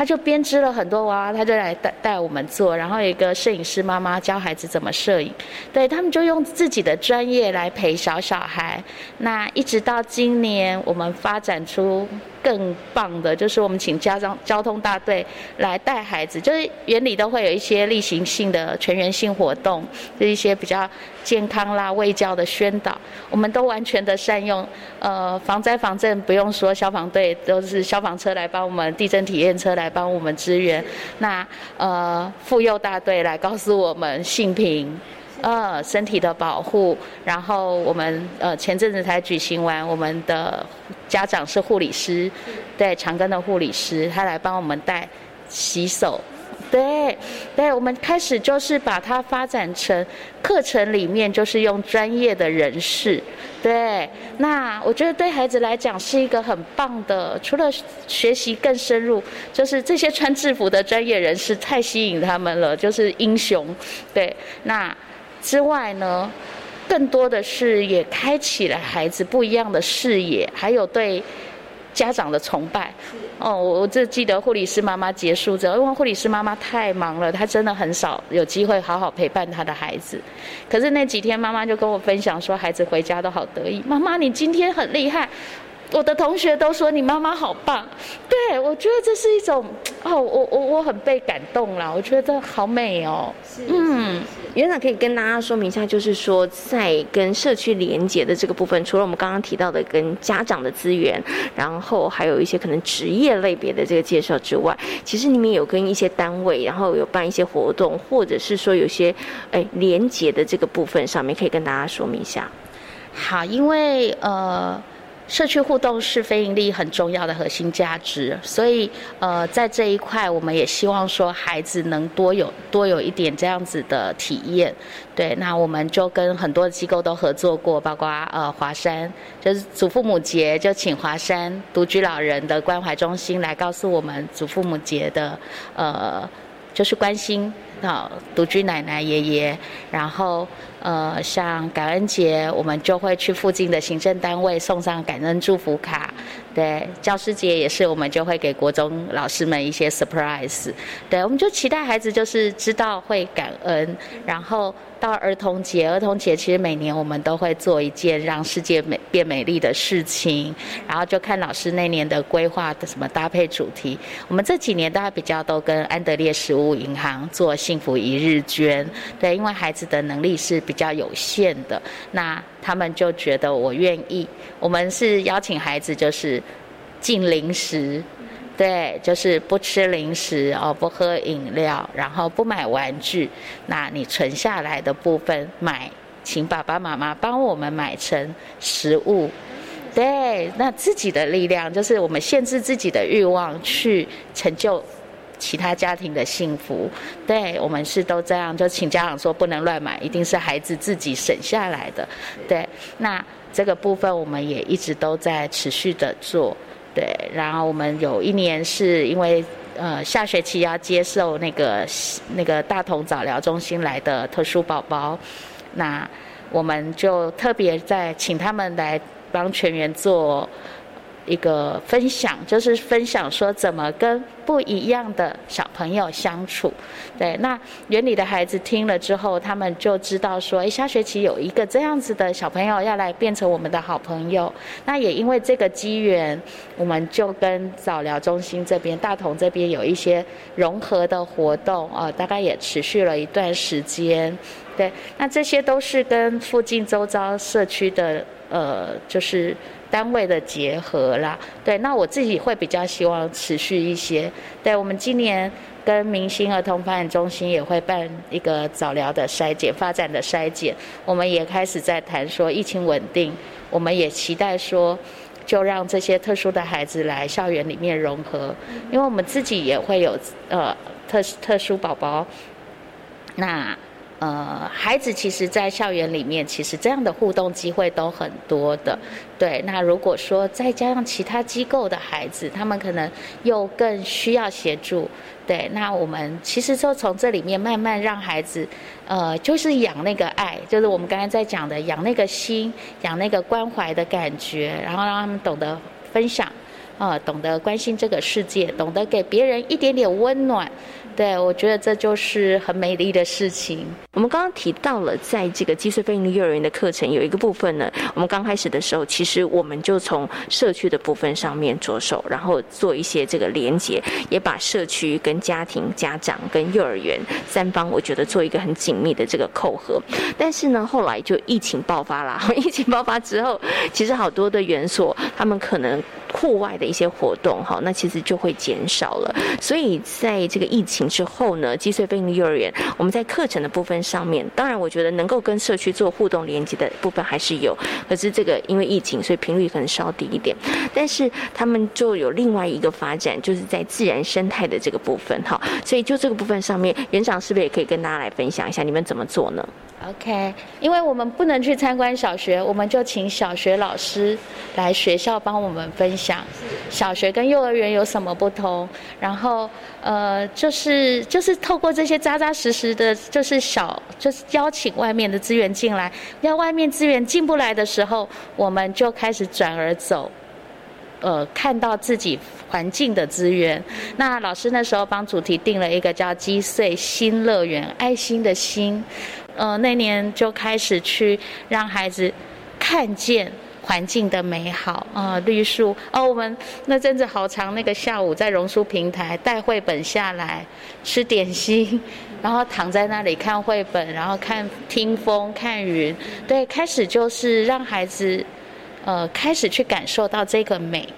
他就编织了很多娃娃，他就来带带我们做，然后有一个摄影师妈妈教孩子怎么摄影，对他们就用自己的专业来陪小小孩，那一直到今年我们发展出。更棒的，就是我们请家长交通大队来带孩子，就是园里都会有一些例行性的全员性活动，就一些比较健康啦、卫教的宣导，我们都完全的善用。呃，防灾防震不用说，消防队都是消防车来帮我们，地震体验车来帮我们支援。那呃，妇幼大队来告诉我们性平。呃，身体的保护，然后我们呃前阵子才举行完，我们的家长是护理师，对长庚的护理师，他来帮我们带洗手，对，对，我们开始就是把它发展成课程里面就是用专业的人士，对，那我觉得对孩子来讲是一个很棒的，除了学习更深入，就是这些穿制服的专业人士太吸引他们了，就是英雄，对，那。之外呢，更多的是也开启了孩子不一样的视野，还有对家长的崇拜。哦，我我这记得护理师妈妈结束之后，因为护理师妈妈太忙了，她真的很少有机会好好陪伴她的孩子。可是那几天妈妈就跟我分享说，孩子回家都好得意，妈妈你今天很厉害。我的同学都说你妈妈好棒，对我觉得这是一种哦，我我我很被感动了，我觉得好美哦。嗯，园长可以跟大家说明一下，就是说在跟社区连接的这个部分，除了我们刚刚提到的跟家长的资源，然后还有一些可能职业类别的这个介绍之外，其实你们有跟一些单位，然后有办一些活动，或者是说有些哎连接的这个部分上面，可以跟大家说明一下。好，因为呃。社区互动是非营利很重要的核心价值，所以呃，在这一块，我们也希望说孩子能多有多有一点这样子的体验。对，那我们就跟很多机构都合作过，包括呃华山，就是祖父母节就请华山独居老人的关怀中心来告诉我们祖父母节的呃，就是关心好独居奶奶爷爷，然后。呃，像感恩节，我们就会去附近的行政单位送上感恩祝福卡。对，教师节也是，我们就会给国中老师们一些 surprise。对，我们就期待孩子就是知道会感恩，然后到儿童节，儿童节其实每年我们都会做一件让世界美变美丽的事情，然后就看老师那年的规划的什么搭配主题。我们这几年大家比较都跟安德烈食物银行做幸福一日捐。对，因为孩子的能力是。比较有限的，那他们就觉得我愿意。我们是邀请孩子，就是进零食，对，就是不吃零食哦，不喝饮料，然后不买玩具。那你存下来的部分，买，请爸爸妈妈帮我们买成食物。对，那自己的力量，就是我们限制自己的欲望，去成就。其他家庭的幸福，对我们是都这样，就请家长说不能乱买，一定是孩子自己省下来的。对，那这个部分我们也一直都在持续的做。对，然后我们有一年是因为呃下学期要接受那个那个大同早疗中心来的特殊宝宝，那我们就特别在请他们来帮全员做。一个分享就是分享说怎么跟不一样的小朋友相处，对，那园里的孩子听了之后，他们就知道说，哎，下学期有一个这样子的小朋友要来变成我们的好朋友。那也因为这个机缘，我们就跟早疗中心这边、大同这边有一些融合的活动啊，大概也持续了一段时间。对，那这些都是跟附近周遭社区的呃，就是。单位的结合啦，对，那我自己会比较希望持续一些。对我们今年跟明星儿童发展中心也会办一个早疗的筛检、发展的筛检，我们也开始在谈说疫情稳定，我们也期待说，就让这些特殊的孩子来校园里面融合，因为我们自己也会有呃特特殊宝宝，那。呃，孩子其实，在校园里面，其实这样的互动机会都很多的。对，那如果说再加上其他机构的孩子，他们可能又更需要协助。对，那我们其实就从这里面慢慢让孩子，呃，就是养那个爱，就是我们刚才在讲的养那个心，养那个关怀的感觉，然后让他们懂得分享，呃，懂得关心这个世界，懂得给别人一点点温暖。对，我觉得这就是很美丽的事情。我们刚刚提到了，在这个积岁非营利幼儿园的课程有一个部分呢，我们刚开始的时候，其实我们就从社区的部分上面着手，然后做一些这个连接，也把社区跟家庭、家长跟幼儿园三方，我觉得做一个很紧密的这个扣合。[LAUGHS] 但是呢，后来就疫情爆发了，[LAUGHS] 疫情爆发之后，其实好多的园所，他们可能户外的一些活动，哈，那其实就会减少了。所以在这个疫情之后呢，积岁非营利幼儿园，我们在课程的部分上面，当然我觉得能够跟社区做互动连接的部分还是有，可是这个因为疫情，所以频率可能稍低一点。但是他们就有另外一个发展，就是在自然生态的这个部分，哈。所以就这个部分上面，园长是不是也可以跟大家来分享一下，你们怎么做呢？OK，因为我们不能去参观小学，我们就请小学老师来学校帮我们分享小学跟幼儿园有什么不同。然后，呃，就是就是透过这些扎扎实实的，就是小就是邀请外面的资源进来，要外面资源进不来的时候，我们就开始转而走，呃，看到自己环境的资源。那老师那时候帮主题定了一个叫“积碎新乐园”，爱心的心。呃，那年就开始去让孩子看见环境的美好啊，绿树哦。我们那阵子好长，那个下午在榕树平台带绘本下来，吃点心，[LAUGHS] 然后躺在那里看绘本，然后看听风看云。对，开始就是让孩子呃开始去感受到这个美。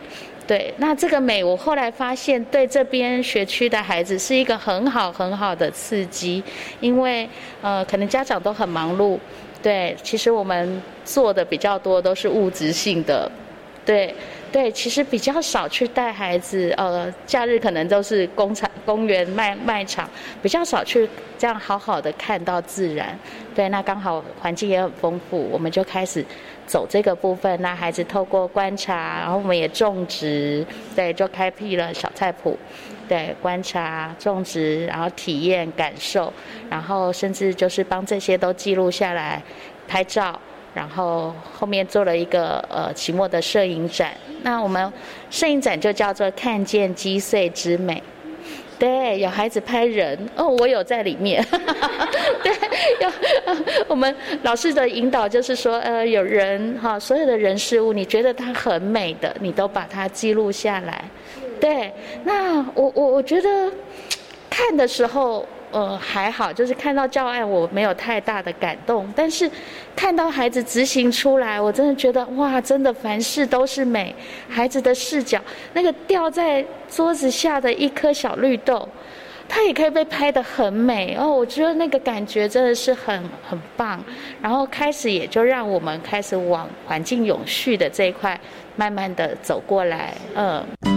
对，那这个美，我后来发现对这边学区的孩子是一个很好很好的刺激，因为呃，可能家长都很忙碌，对，其实我们做的比较多都是物质性的，对对，其实比较少去带孩子，呃，假日可能都是工厂、公园、卖卖场，比较少去这样好好的看到自然，对，那刚好环境也很丰富，我们就开始。走这个部分，那孩子透过观察，然后我们也种植，对，就开辟了小菜谱，对，观察、种植，然后体验、感受，然后甚至就是帮这些都记录下来，拍照，然后后面做了一个呃期末的摄影展。那我们摄影展就叫做“看见击碎之美”。对，有孩子拍人哦，我有在里面。[LAUGHS] 对，有我们老师的引导就是说，呃，有人哈，所有的人事物，你觉得它很美的，你都把它记录下来。对，那我我我觉得看的时候。呃，还好，就是看到教案我没有太大的感动，但是看到孩子执行出来，我真的觉得哇，真的凡事都是美。孩子的视角，那个掉在桌子下的一颗小绿豆，它也可以被拍得很美哦。我觉得那个感觉真的是很很棒。然后开始也就让我们开始往环境永续的这一块慢慢的走过来，嗯。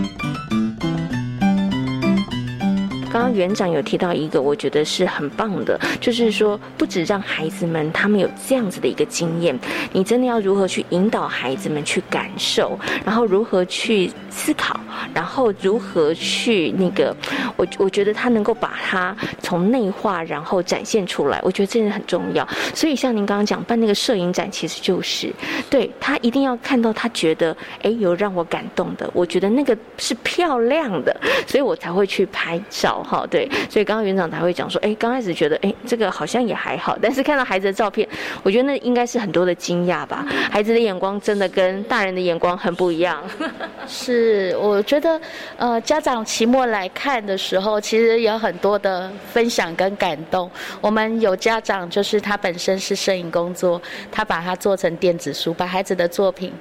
刚刚园长有提到一个，我觉得是很棒的，就是说，不止让孩子们他们有这样子的一个经验，你真的要如何去引导孩子们去感受，然后如何去思考，然后如何去那个，我我觉得他能够把它从内化，然后展现出来，我觉得这的很重要。所以像您刚刚讲办那个摄影展，其实就是对他一定要看到他觉得哎有让我感动的，我觉得那个是漂亮的，所以我才会去拍照。好，对，所以刚刚园长才会讲说，哎，刚开始觉得，哎，这个好像也还好，但是看到孩子的照片，我觉得那应该是很多的惊讶吧。孩子的眼光真的跟大人的眼光很不一样。[LAUGHS] 是，我觉得，呃，家长期末来看的时候，其实有很多的分享跟感动。我们有家长就是他本身是摄影工作，他把它做成电子书，把孩子的作品，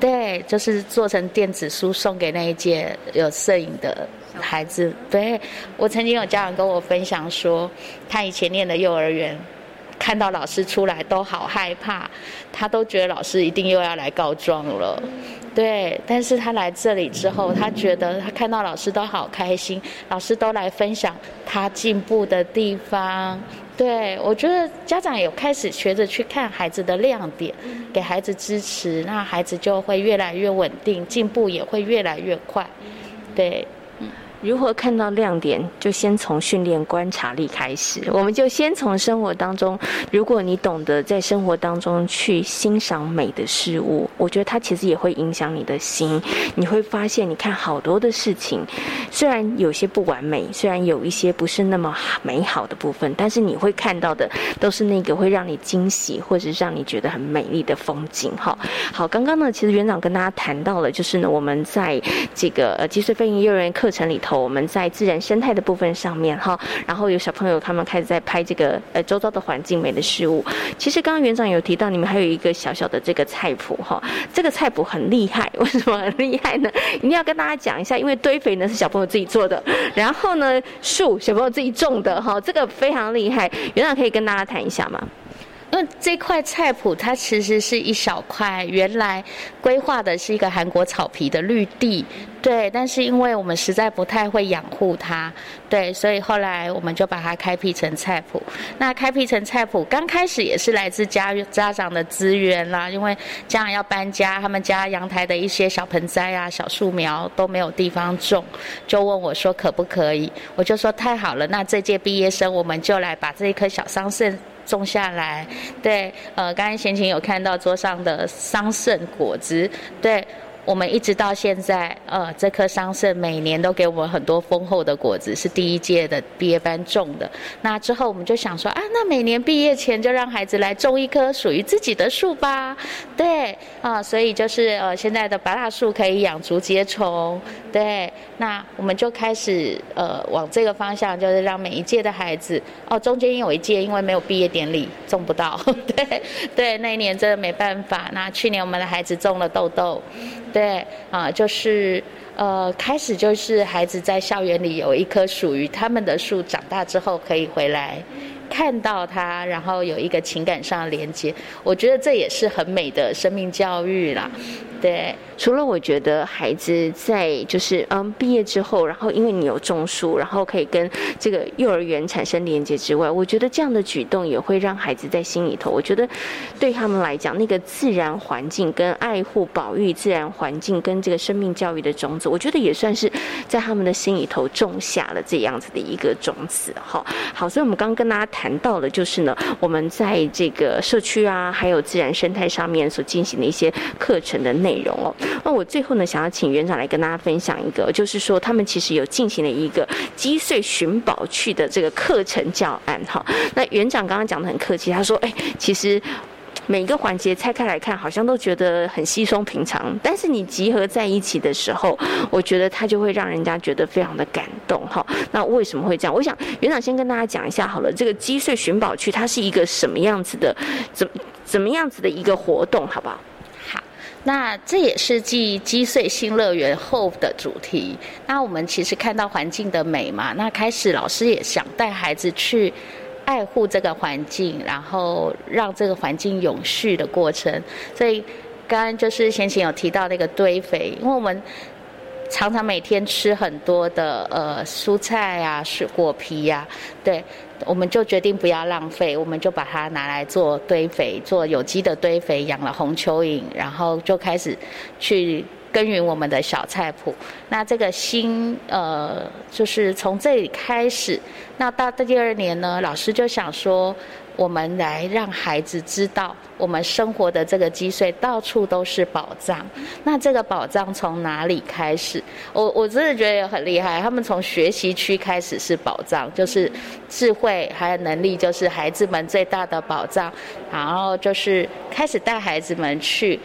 对，就是做成电子书送给那一届有摄影的。孩子，对我曾经有家长跟我分享说，他以前念的幼儿园，看到老师出来都好害怕，他都觉得老师一定又要来告状了。对，但是他来这里之后，他觉得他看到老师都好开心，老师都来分享他进步的地方。对我觉得家长有开始学着去看孩子的亮点，给孩子支持，那孩子就会越来越稳定，进步也会越来越快。对。如何看到亮点？就先从训练观察力开始。我们就先从生活当中，如果你懂得在生活当中去欣赏美的事物，我觉得它其实也会影响你的心。你会发现，你看好多的事情，虽然有些不完美，虽然有一些不是那么美好的部分，但是你会看到的都是那个会让你惊喜，或者是让你觉得很美丽的风景。哈，好，刚刚呢，其实园长跟大家谈到了，就是呢，我们在这个呃积岁飞行幼儿园课程里头。我们在自然生态的部分上面哈，然后有小朋友他们开始在拍这个呃周遭的环境美的事物。其实刚刚园长有提到，你们还有一个小小的这个菜谱哈，这个菜谱很厉害，为什么很厉害呢？[LAUGHS] 一定要跟大家讲一下，因为堆肥呢是小朋友自己做的，然后呢树小朋友自己种的哈，这个非常厉害。园长可以跟大家谈一下吗？因为这块菜谱它其实是一小块，原来规划的是一个韩国草皮的绿地，对。但是因为我们实在不太会养护它，对，所以后来我们就把它开辟成菜谱。那开辟成菜谱，刚开始也是来自家家长的资源啦，因为家长要搬家，他们家阳台的一些小盆栽啊、小树苗都没有地方种，就问我说可不可以？我就说太好了，那这届毕业生我们就来把这一棵小桑葚。种下来，对，呃，刚才贤琴有看到桌上的桑葚果子，对。我们一直到现在，呃，这棵桑葚每年都给我们很多丰厚的果子，是第一届的毕业班种的。那之后我们就想说，啊，那每年毕业前就让孩子来种一棵属于自己的树吧。对，啊，所以就是呃，现在的白蜡树可以养竹节虫。对，那我们就开始呃往这个方向，就是让每一届的孩子，哦，中间有一届因为没有毕业典礼种不到，[LAUGHS] 对，对，那一年真的没办法。那去年我们的孩子种了豆豆。对啊，就是呃，开始就是孩子在校园里有一棵属于他们的树，长大之后可以回来。看到它，然后有一个情感上的连接，我觉得这也是很美的生命教育啦。对，除了我觉得孩子在就是嗯毕业之后，然后因为你有种树，然后可以跟这个幼儿园产生连接之外，我觉得这样的举动也会让孩子在心里头，我觉得对他们来讲，那个自然环境跟爱护、保育自然环境跟这个生命教育的种子，我觉得也算是在他们的心里头种下了这样子的一个种子。哈，好，所以我们刚刚跟大家谈。到的就是呢，我们在这个社区啊，还有自然生态上面所进行的一些课程的内内容哦。那我最后呢，想要请园长来跟大家分享一个，就是说他们其实有进行了一个击碎寻宝去的这个课程教案哈。那园长刚刚讲的很客气，他说：“哎，其实。”每一个环节拆开来看，好像都觉得很稀松平常，但是你集合在一起的时候，我觉得它就会让人家觉得非常的感动哈。那为什么会这样？我想园长先跟大家讲一下好了，这个击碎寻宝区它是一个什么样子的，怎怎么样子的一个活动，好不好？那这也是继击碎新乐园后的主题。那我们其实看到环境的美嘛，那开始老师也想带孩子去。爱护这个环境，然后让这个环境永续的过程。所以，刚刚就是先前有提到那个堆肥，因为我们常常每天吃很多的呃蔬菜啊、水果皮呀，对，我们就决定不要浪费，我们就把它拿来做堆肥，做有机的堆肥，养了红蚯蚓，然后就开始去。耕耘我们的小菜谱，那这个新呃，就是从这里开始。那到第二年呢，老师就想说，我们来让孩子知道，我们生活的这个积税到处都是宝藏。那这个宝藏从哪里开始？我我真的觉得也很厉害。他们从学习区开始是宝藏，就是智慧还有能力，就是孩子们最大的宝藏。然后就是开始带孩子们去。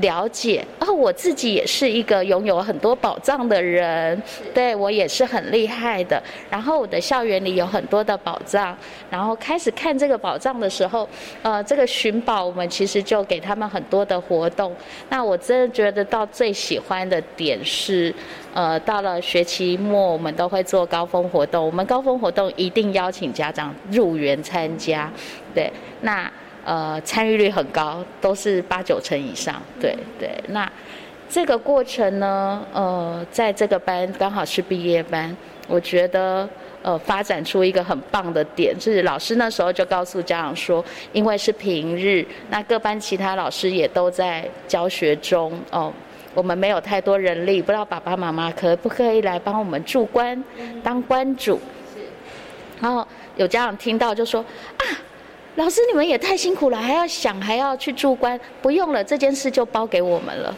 了解哦，我自己也是一个拥有很多宝藏的人，对我也是很厉害的。然后我的校园里有很多的宝藏，然后开始看这个宝藏的时候，呃，这个寻宝我们其实就给他们很多的活动。那我真的觉得到最喜欢的点是，呃，到了学期末我们都会做高峰活动，我们高峰活动一定邀请家长入园参加，对，那。呃，参与率很高，都是八九成以上。对对，那这个过程呢，呃，在这个班刚好是毕业班，我觉得呃，发展出一个很棒的点，就是老师那时候就告诉家长说，因为是平日，那各班其他老师也都在教学中哦。我们没有太多人力，不知道爸爸妈妈可不可以来帮我们助关，当关主。然后有家长听到就说啊，老师你们也太辛苦了，还要想还要去住关，不用了，这件事就包给我们了。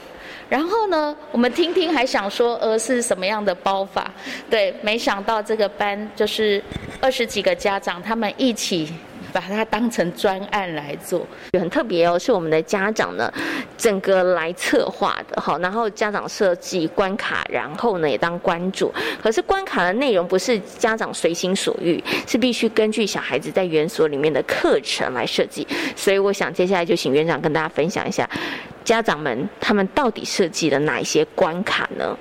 然后呢，我们听听还想说，呃，是什么样的包法？对，没想到这个班就是二十几个家长，他们一起。把它当成专案来做，很特别哦。是我们的家长呢，整个来策划的哈。然后家长设计关卡，然后呢也当关主。可是关卡的内容不是家长随心所欲，是必须根据小孩子在园所里面的课程来设计。所以我想接下来就请园长跟大家分享一下，家长们他们到底设计了哪一些关卡呢？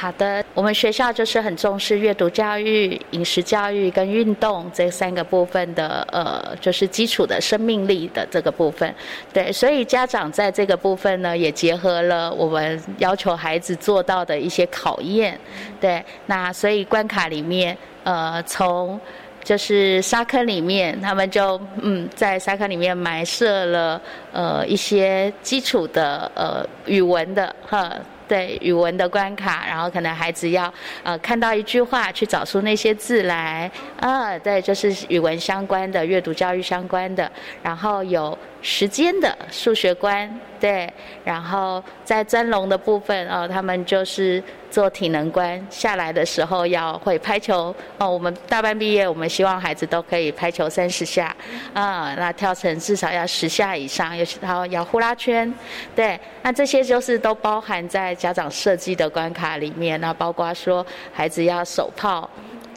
好的，我们学校就是很重视阅读教育、饮食教育跟运动这三个部分的，呃，就是基础的生命力的这个部分。对，所以家长在这个部分呢，也结合了我们要求孩子做到的一些考验。对，那所以关卡里面，呃，从就是沙坑里面，他们就嗯，在沙坑里面埋设了呃一些基础的呃语文的哈。对语文的关卡，然后可能孩子要呃看到一句话，去找出那些字来，啊，对，就是语文相关的、阅读教育相关的，然后有时间的数学关，对，然后在钻龙的部分哦，他们就是做体能关，下来的时候要会拍球哦。我们大班毕业，我们希望孩子都可以拍球三十下，啊，那跳绳至少要十下以上，然后要呼啦圈，对，那这些就是都包含在。家长设计的关卡里面，那包括说孩子要手泡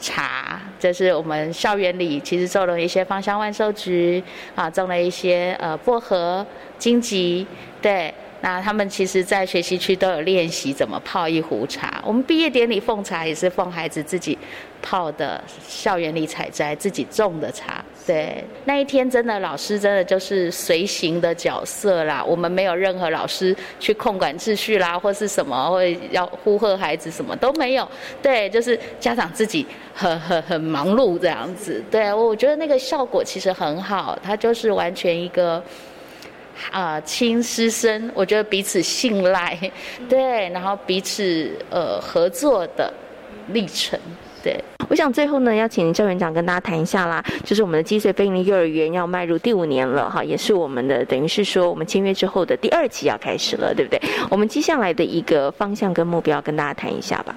茶，这是我们校园里其实种了一些芳香万寿菊啊，种了一些呃薄荷、荆棘，对。那他们其实，在学习区都有练习怎么泡一壶茶。我们毕业典礼奉茶也是奉孩子自己泡的，校园里采摘自己种的茶。对，那一天真的老师真的就是随行的角色啦。我们没有任何老师去控管秩序啦，或是什么，或要呼喝孩子，什么都没有。对，就是家长自己很很很忙碌这样子。对，我觉得那个效果其实很好，它就是完全一个。啊，亲师生，我觉得彼此信赖，对，然后彼此呃合作的历程，对。我想最后呢，要请赵园长跟大家谈一下啦，就是我们的积水飞林幼儿园要迈入第五年了哈，也是我们的等于是说我们签约之后的第二期要开始了，对不对？我们接下来的一个方向跟目标，跟大家谈一下吧。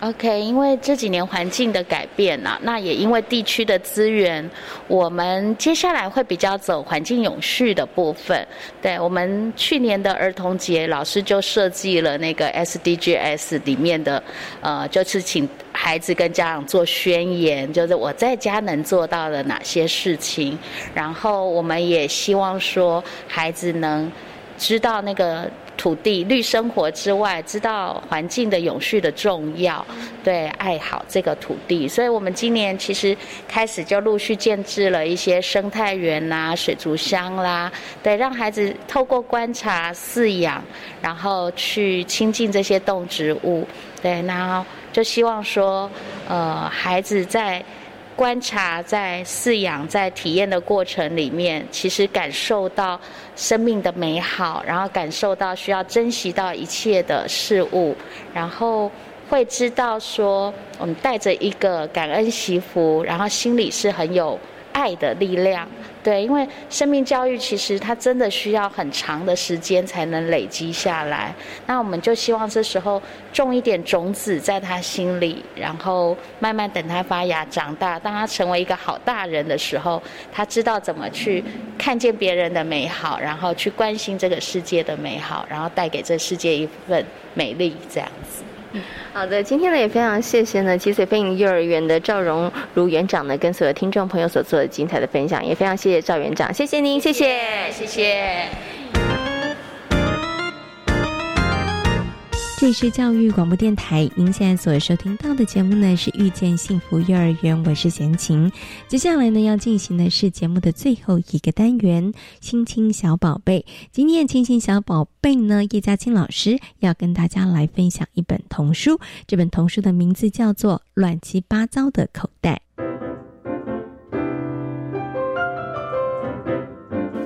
OK，因为这几年环境的改变呐，那也因为地区的资源，我们接下来会比较走环境永续的部分。对我们去年的儿童节，老师就设计了那个 SDGs 里面的，呃，就是请孩子跟家长做宣言，就是我在家能做到的哪些事情。然后我们也希望说，孩子能知道那个。土地绿生活之外，知道环境的永续的重要，对，爱好这个土地，所以我们今年其实开始就陆续建制了一些生态园啦、水族箱啦，对，让孩子透过观察、饲养，然后去亲近这些动植物，对，然后就希望说，呃，孩子在。观察在饲养在体验的过程里面，其实感受到生命的美好，然后感受到需要珍惜到一切的事物，然后会知道说，我们带着一个感恩祈福，然后心里是很有爱的力量。对，因为生命教育其实它真的需要很长的时间才能累积下来。那我们就希望这时候种一点种子在他心里，然后慢慢等他发芽长大，当他成为一个好大人的时候，他知道怎么去看见别人的美好，然后去关心这个世界的美好，然后带给这世界一份美丽，这样子。好的，今天呢也非常谢谢呢七岁飞影幼儿园的赵荣如园长呢跟所有听众朋友所做的精彩的分享，也非常谢谢赵园长，谢谢您，谢谢，谢谢。这里是教育广播电台，您现在所收听到的节目呢是遇见幸福幼儿园，我是贤琴。接下来呢要进行的是节目的最后一个单元——亲亲小宝贝。今天亲亲小宝贝呢，叶嘉青老师要跟大家来分享一本童书，这本童书的名字叫做《乱七八糟的口袋》。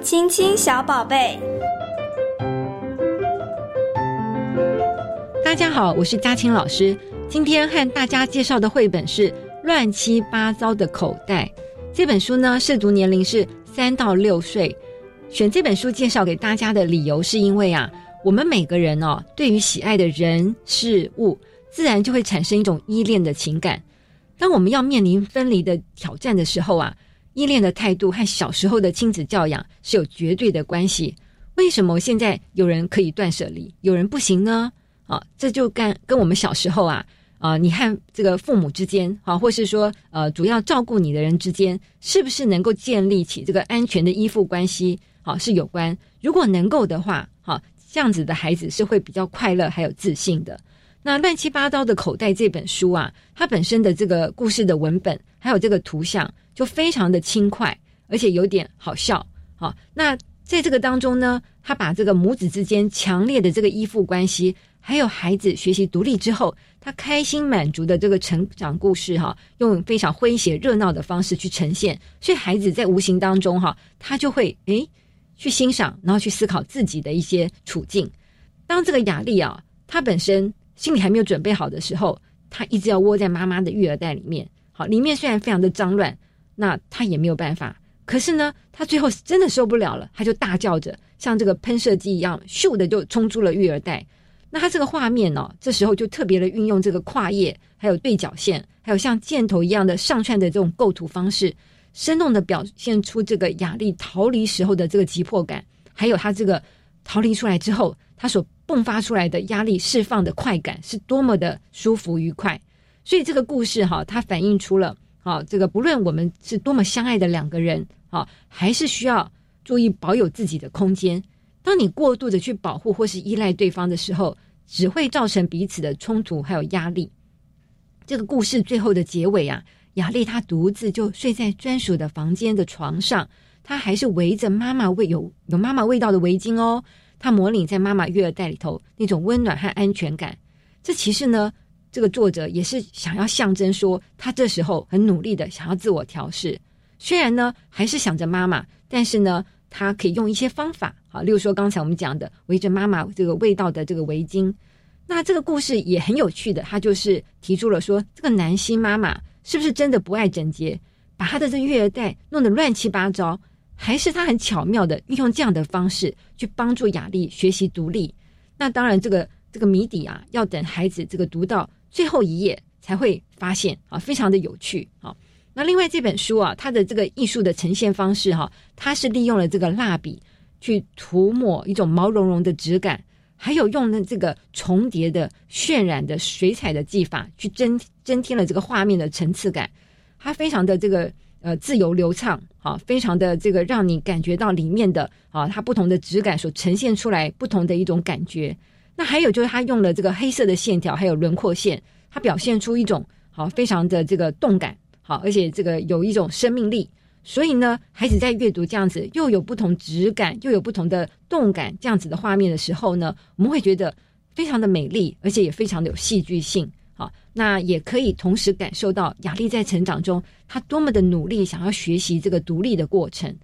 亲亲小宝贝。大家好，我是嘉青老师。今天和大家介绍的绘本是《乱七八糟的口袋》。这本书呢，涉读年龄是三到六岁。选这本书介绍给大家的理由，是因为啊，我们每个人哦，对于喜爱的人事物，自然就会产生一种依恋的情感。当我们要面临分离的挑战的时候啊，依恋的态度和小时候的亲子教养是有绝对的关系。为什么现在有人可以断舍离，有人不行呢？啊，这就跟跟我们小时候啊啊，你和这个父母之间啊，或是说呃，主要照顾你的人之间，是不是能够建立起这个安全的依附关系？好，是有关。如果能够的话，好，这样子的孩子是会比较快乐，还有自信的。那乱七八糟的口袋这本书啊，它本身的这个故事的文本，还有这个图像，就非常的轻快，而且有点好笑。好，那在这个当中呢，他把这个母子之间强烈的这个依附关系。还有孩子学习独立之后，他开心满足的这个成长故事，哈，用非常诙谐热闹的方式去呈现，所以孩子在无形当中，哈，他就会诶去欣赏，然后去思考自己的一些处境。当这个雅丽啊，他本身心里还没有准备好的时候，他一直要窝在妈妈的育儿袋里面，好，里面虽然非常的脏乱，那他也没有办法。可是呢，他最后真的受不了了，他就大叫着，像这个喷射机一样，咻的就冲出了育儿袋。那它这个画面呢，这时候就特别的运用这个跨页，还有对角线，还有像箭头一样的上串的这种构图方式，生动的表现出这个雅丽逃离时候的这个急迫感，还有他这个逃离出来之后，他所迸发出来的压力释放的快感是多么的舒服愉快。所以这个故事哈，它反映出了啊，这个不论我们是多么相爱的两个人啊，还是需要注意保有自己的空间。当你过度的去保护或是依赖对方的时候，只会造成彼此的冲突还有压力。这个故事最后的结尾啊，雅丽她独自就睡在专属的房间的床上，她还是围着妈妈味有有妈妈味道的围巾哦，她模拟在妈妈育儿袋里头那种温暖和安全感。这其实呢，这个作者也是想要象征说，他这时候很努力的想要自我调试，虽然呢还是想着妈妈，但是呢。他可以用一些方法，好，例如说刚才我们讲的围着妈妈这个味道的这个围巾。那这个故事也很有趣的，他就是提出了说，这个南希妈妈是不是真的不爱整洁，把她的这育儿袋弄得乱七八糟，还是她很巧妙的运用这样的方式去帮助雅丽学习独立？那当然，这个这个谜底啊，要等孩子这个读到最后一页才会发现啊，非常的有趣啊。那另外这本书啊，它的这个艺术的呈现方式哈，它是利用了这个蜡笔去涂抹一种毛茸茸的质感，还有用的这个重叠的渲染的水彩的技法去增增添了这个画面的层次感。它非常的这个呃自由流畅啊，非常的这个让你感觉到里面的啊它不同的质感所呈现出来不同的一种感觉。那还有就是它用了这个黑色的线条还有轮廓线，它表现出一种好非常的这个动感。好，而且这个有一种生命力，所以呢，孩子在阅读这样子又有不同质感，又有不同的动感这样子的画面的时候呢，我们会觉得非常的美丽，而且也非常的有戏剧性。好，那也可以同时感受到雅丽在成长中，她多么的努力，想要学习这个独立的过程。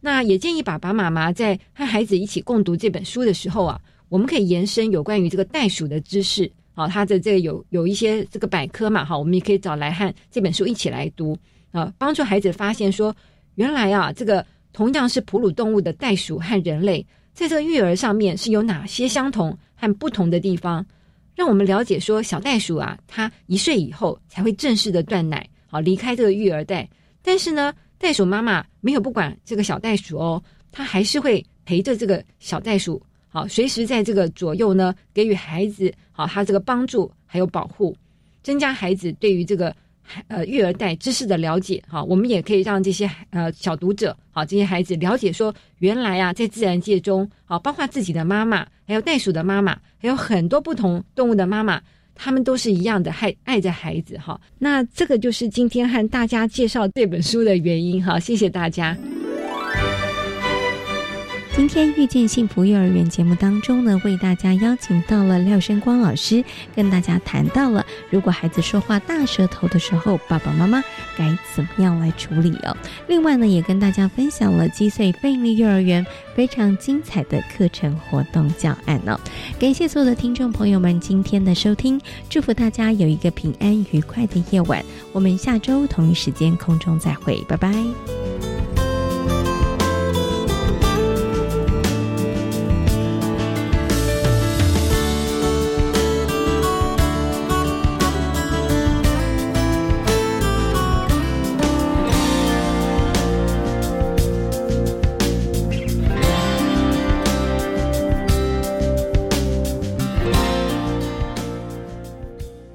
那也建议爸爸妈妈在和孩子一起共读这本书的时候啊，我们可以延伸有关于这个袋鼠的知识。好，他的这个有有一些这个百科嘛，哈，我们也可以找来汉这本书一起来读啊，帮助孩子发现说，原来啊，这个同样是哺乳动物的袋鼠和人类，在这个育儿上面是有哪些相同和不同的地方，让我们了解说，小袋鼠啊，它一岁以后才会正式的断奶，好离开这个育儿袋，但是呢，袋鼠妈妈没有不管这个小袋鼠哦，它还是会陪着这个小袋鼠。好，随时在这个左右呢，给予孩子好他这个帮助还有保护，增加孩子对于这个呃育儿袋知识的了解。好，我们也可以让这些呃小读者好这些孩子了解说，原来啊在自然界中，好包括自己的妈妈，还有袋鼠的妈妈，还有很多不同动物的妈妈，他们都是一样的爱爱着孩子。哈，那这个就是今天和大家介绍这本书的原因。哈，谢谢大家。今天遇见幸福幼儿园节目当中呢，为大家邀请到了廖生光老师，跟大家谈到了如果孩子说话大舌头的时候，爸爸妈妈该怎么样来处理哦。另外呢，也跟大家分享了积岁贝利幼儿园非常精彩的课程活动教案哦。感谢所有的听众朋友们今天的收听，祝福大家有一个平安愉快的夜晚。我们下周同一时间空中再会，拜拜。